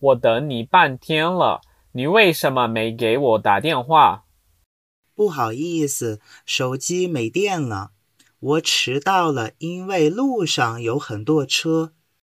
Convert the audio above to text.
我等你半天了你为什么没给我打电话？不好意思手机没电了。我迟到了因为路上有很多车。